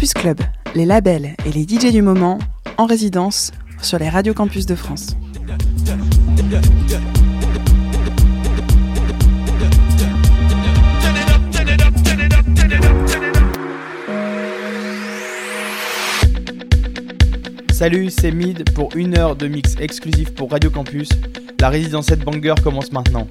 Campus Club, les labels et les DJ du moment en résidence sur les radios campus de France. Salut, c'est Mid pour une heure de mix exclusif pour Radio Campus. La résidence 7 Banger commence maintenant.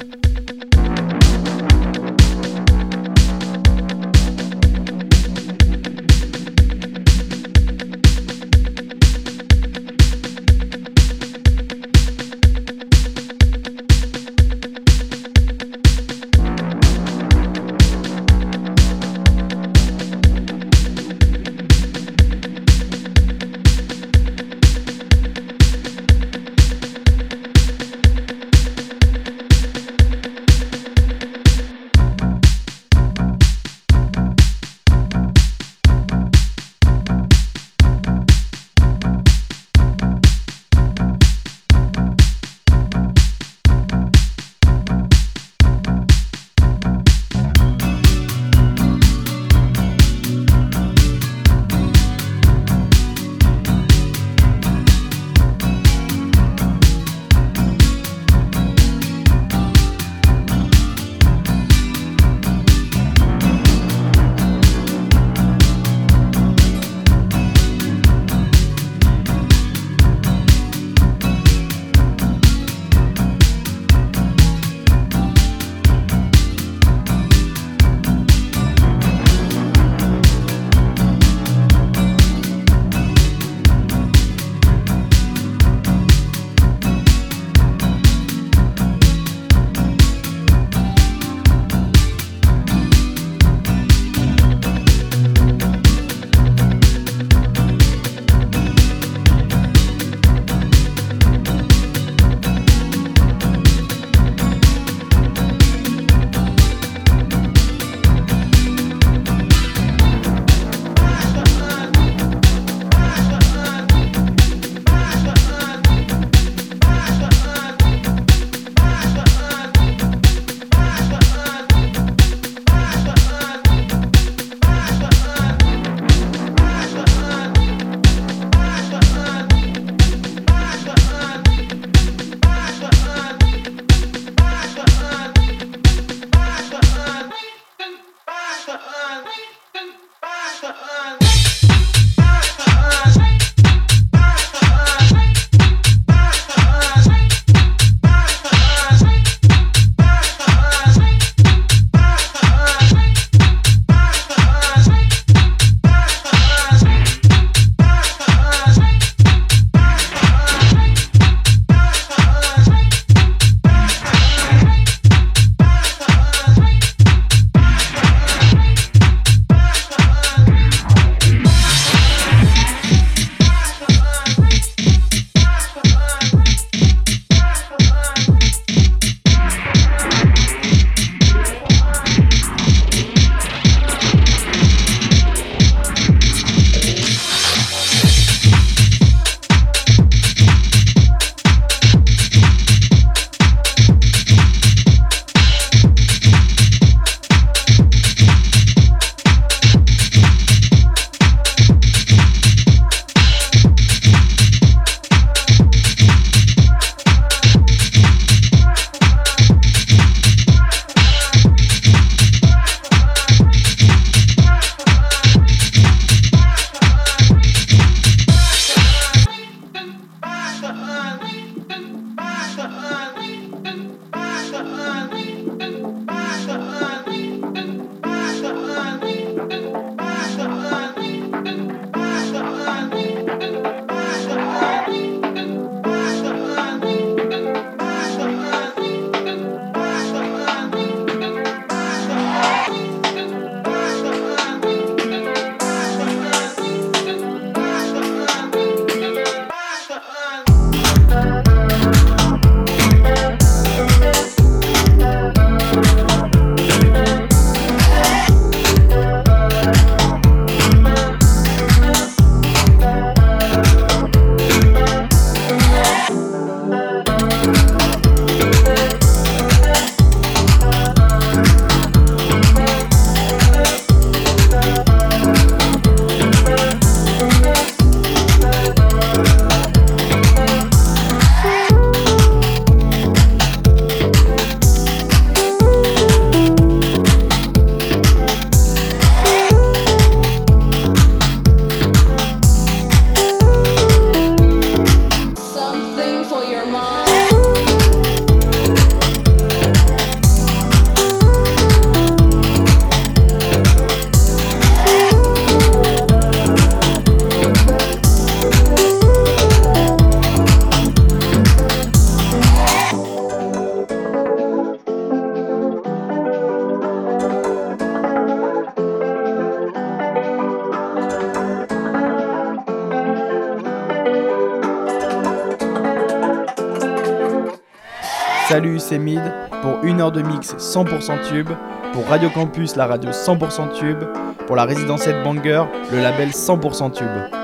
Pour une heure de mix 100% tube, pour Radio Campus, la radio 100% tube, pour la résidence Banger, le label 100% tube.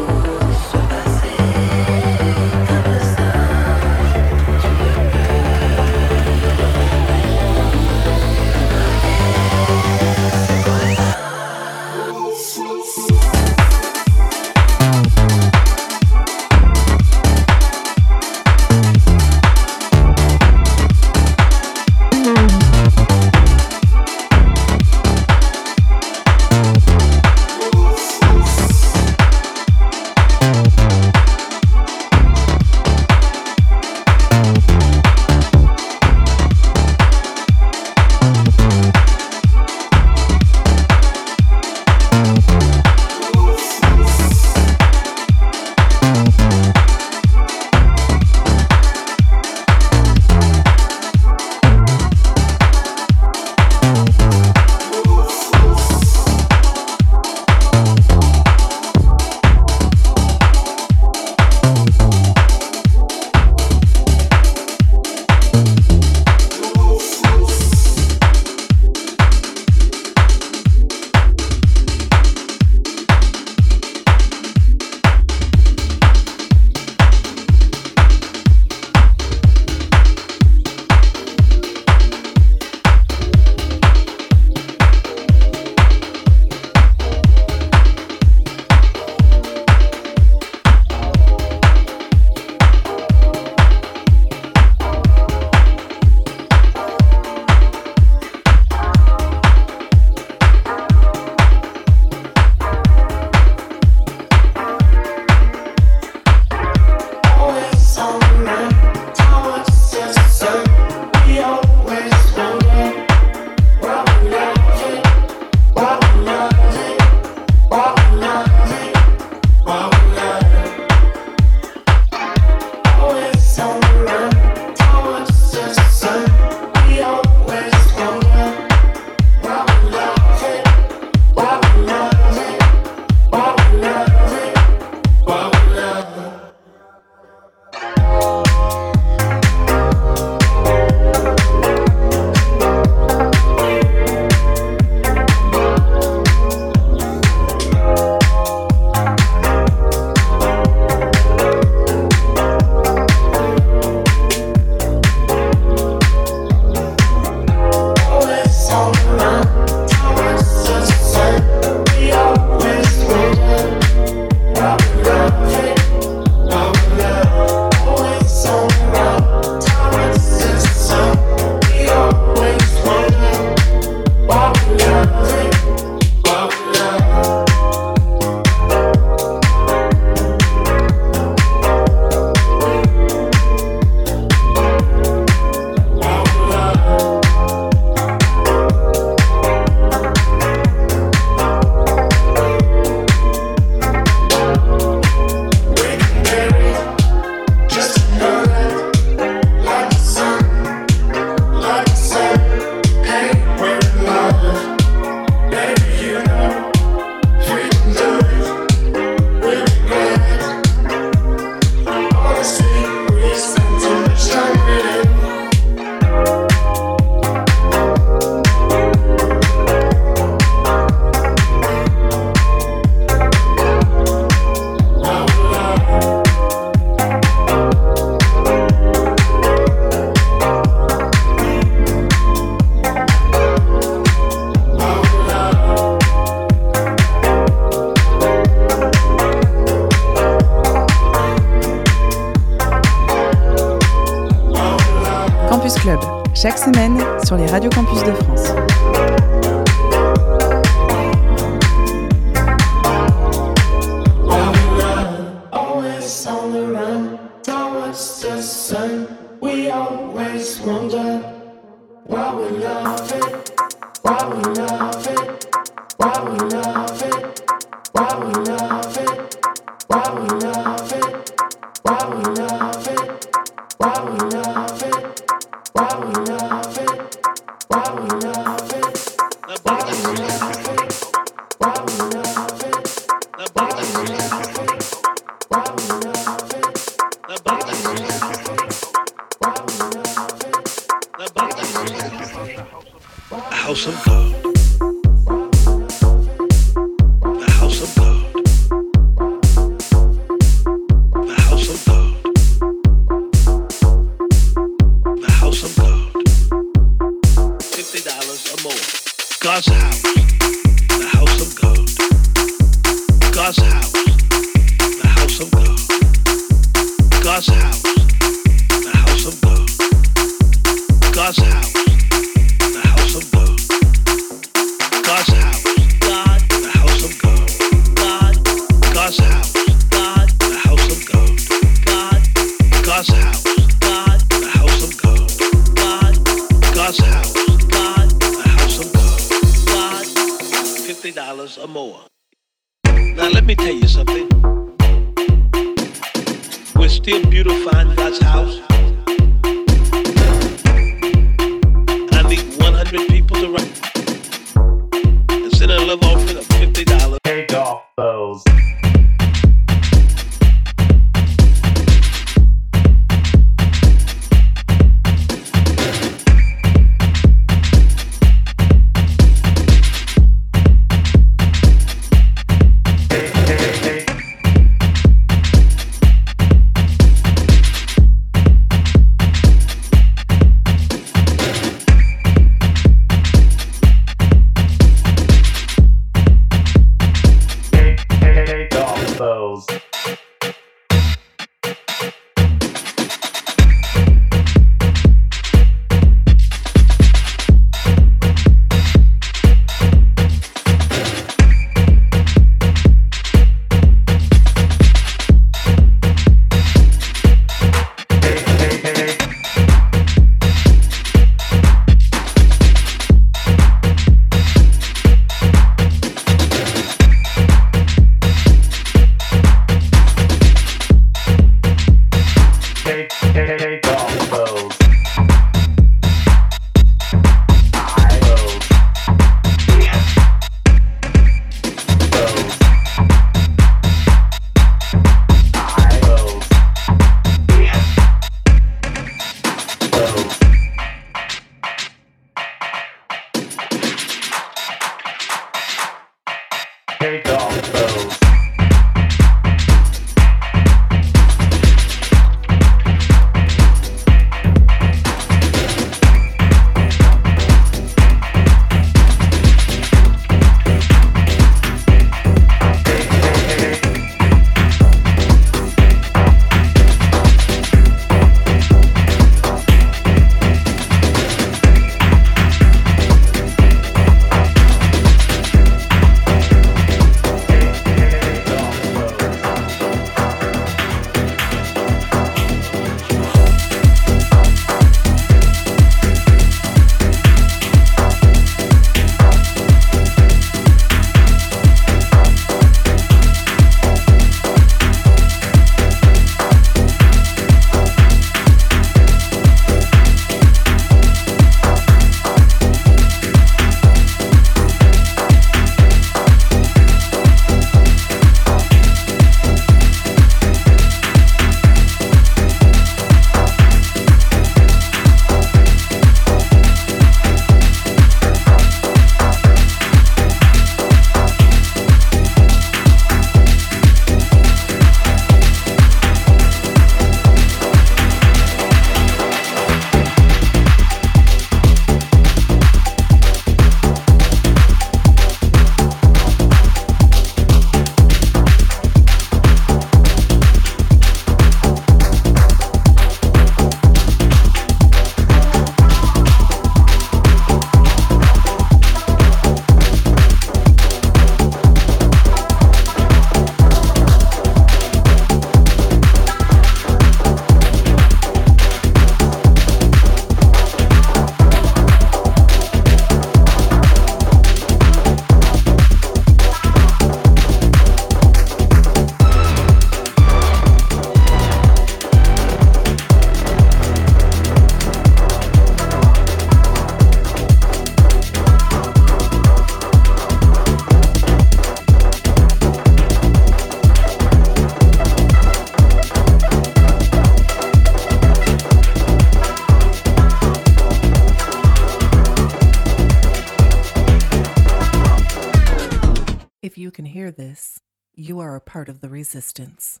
Part of the resistance.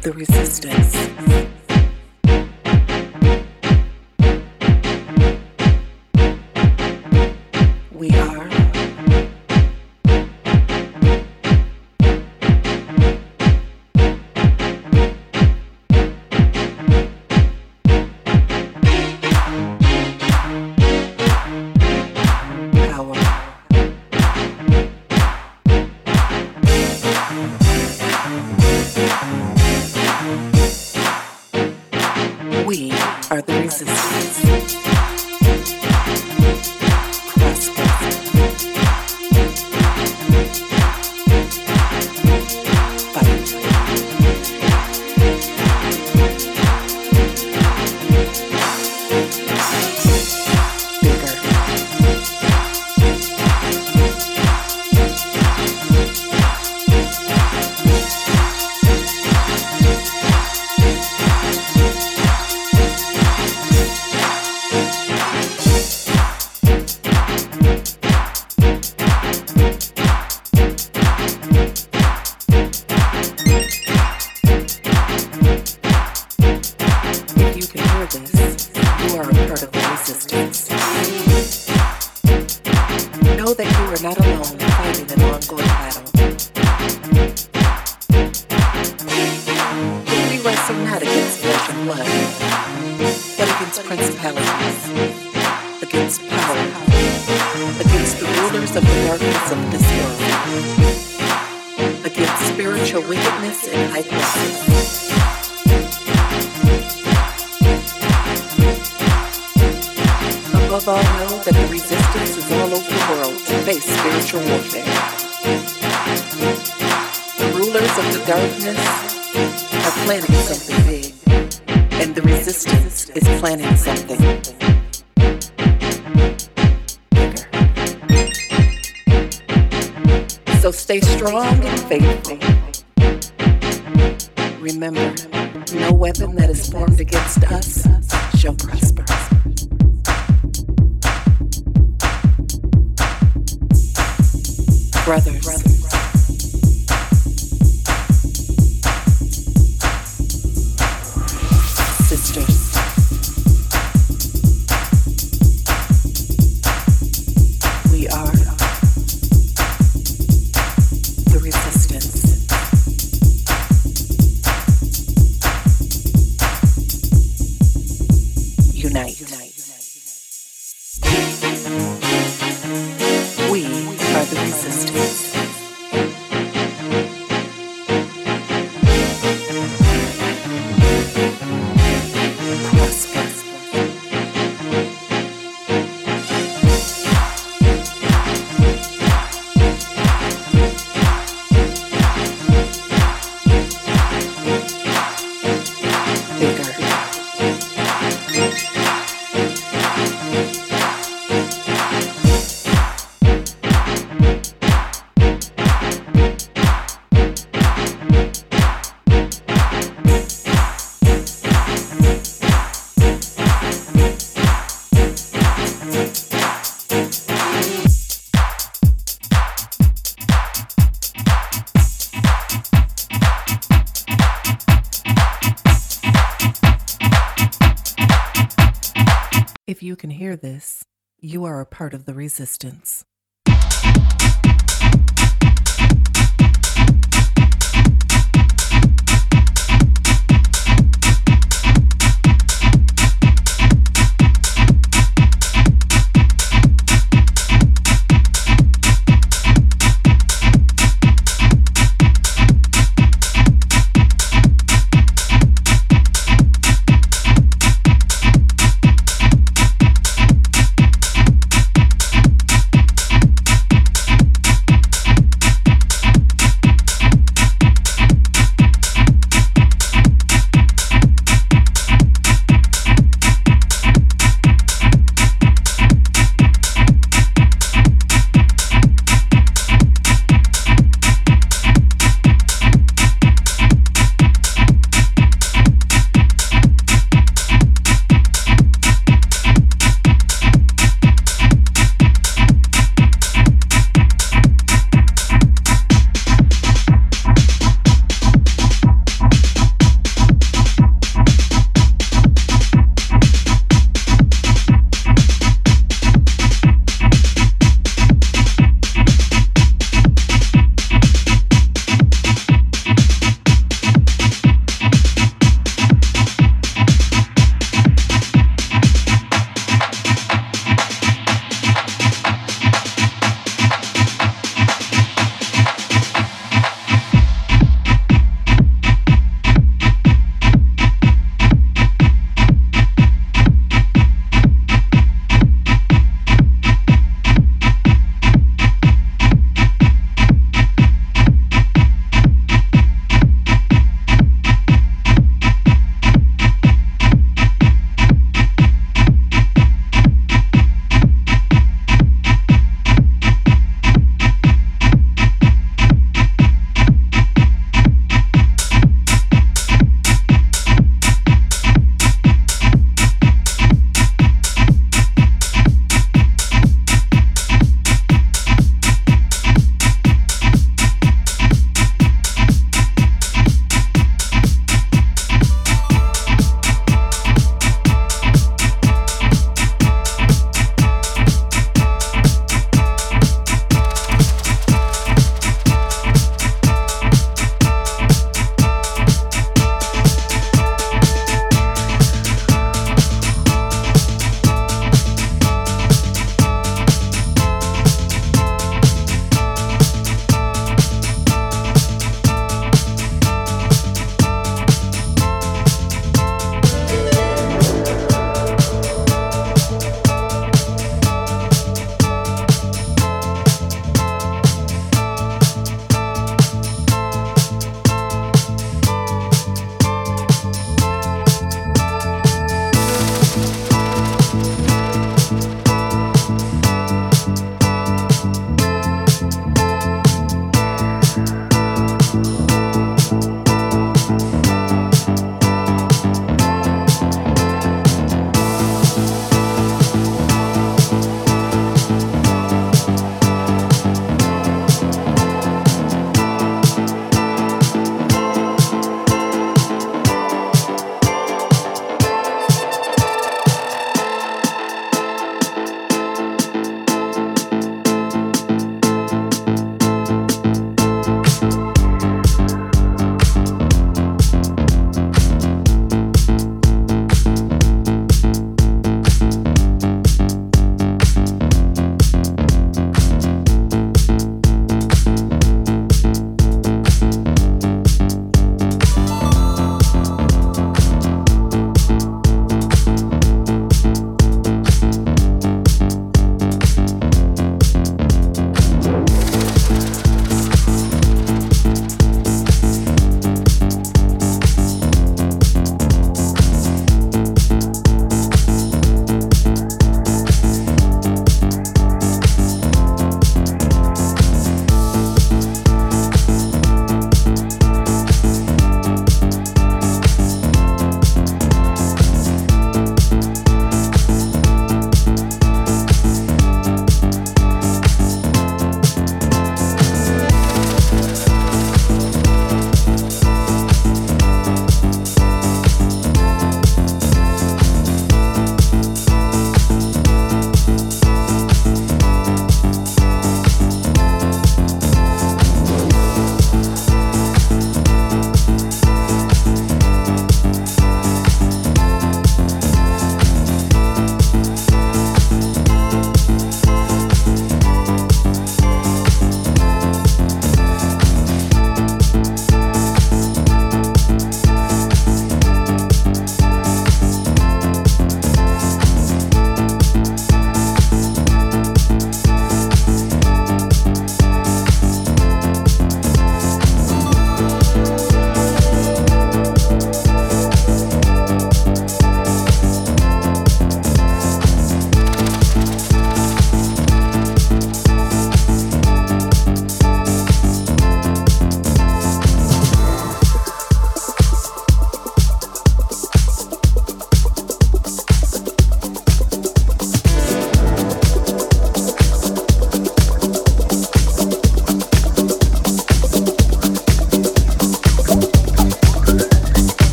The resistance. Above all, know that the resistance is all over the world to face spiritual warfare. The rulers of the darkness are planning something big, and the resistance is planning something bigger. So stay strong and faithful. Remember, no weapon that is formed against us shall prosper. Brothers. Brothers. You can hear this, you are a part of the resistance.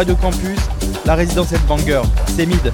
Radio Campus, la résidence est banger. C'est mid.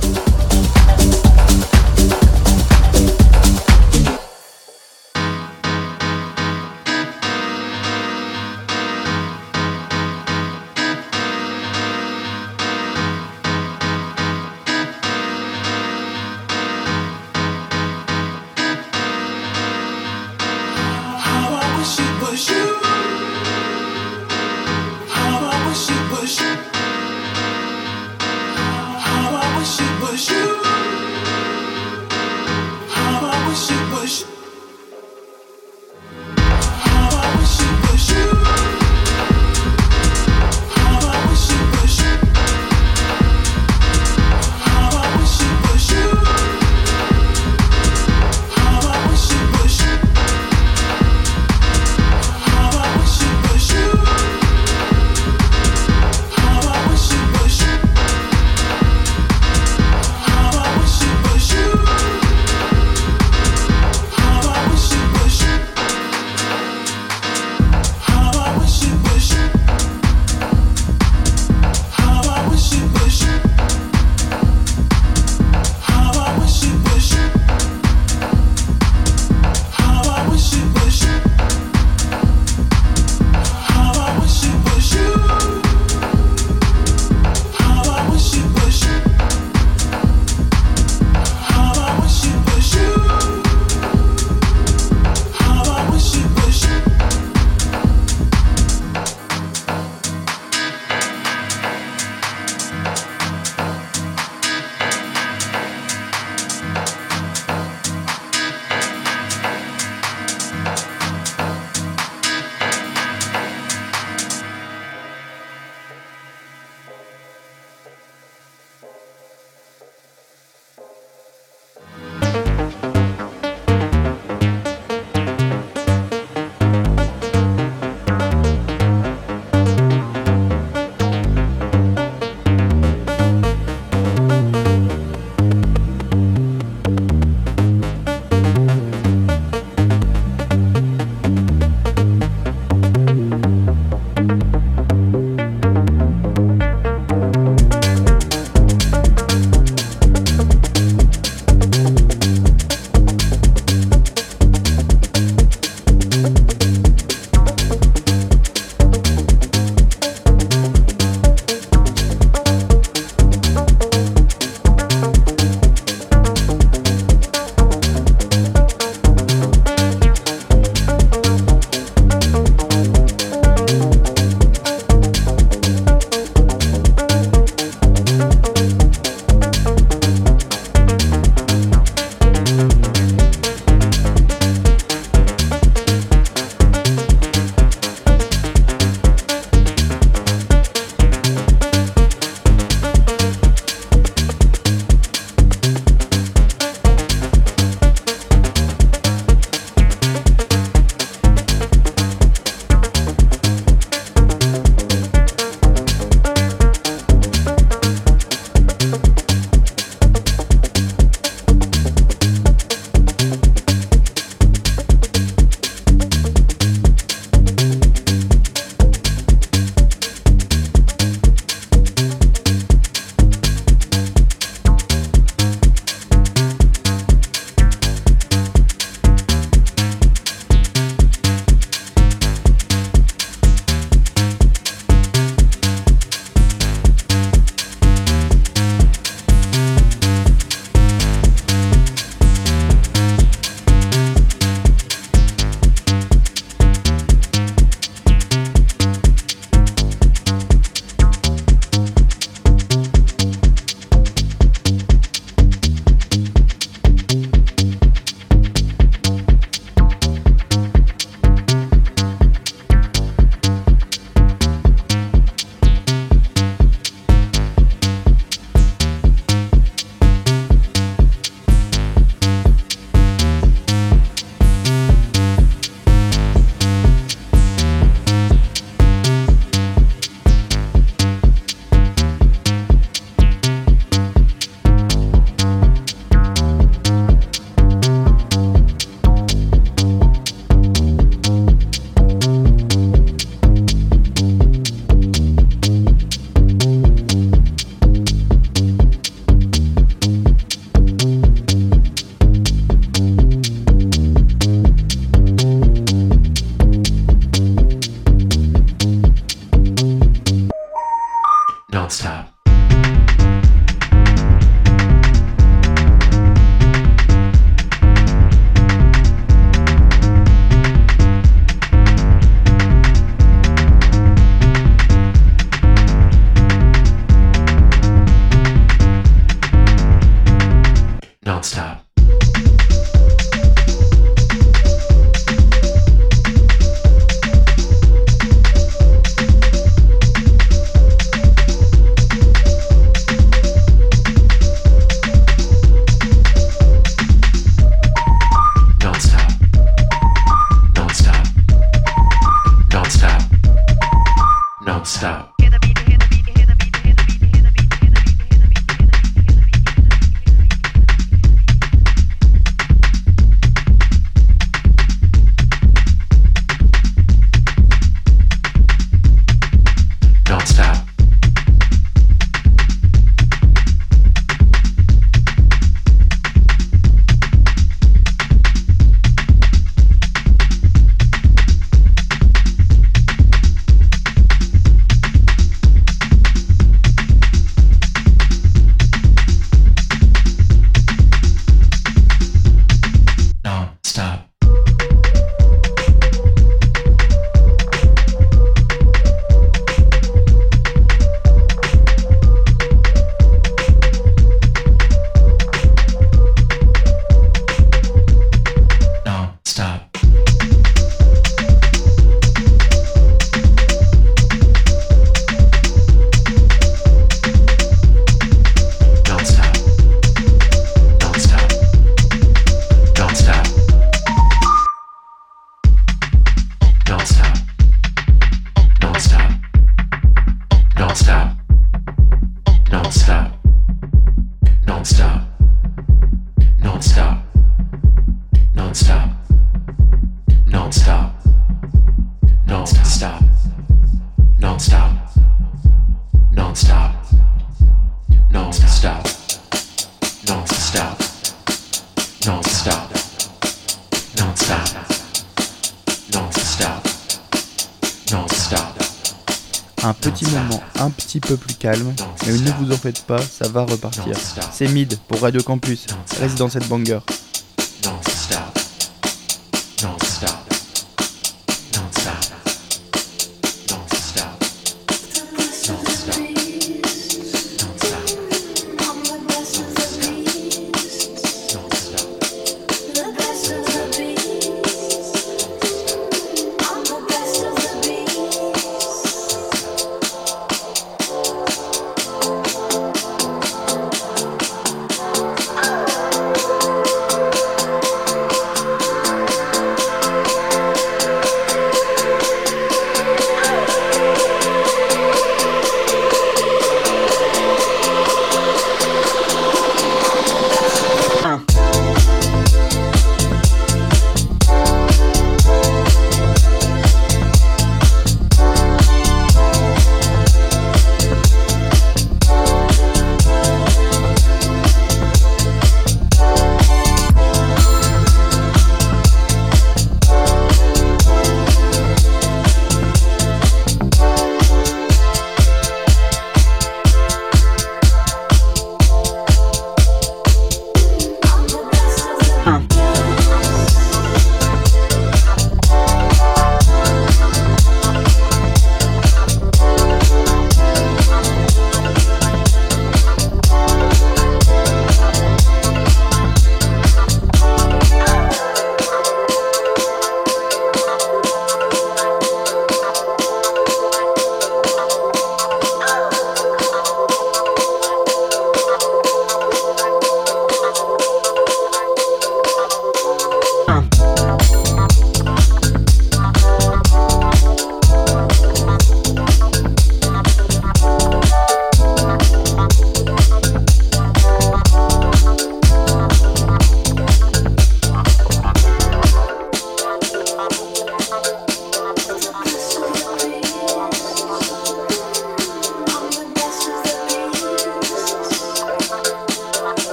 peu plus calme, mais ne vous en faites pas, ça va repartir. C'est Mid pour Radio Campus, reste dans cette banger.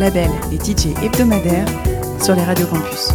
Label et DJ hebdomadaire sur les radios campus.